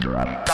drop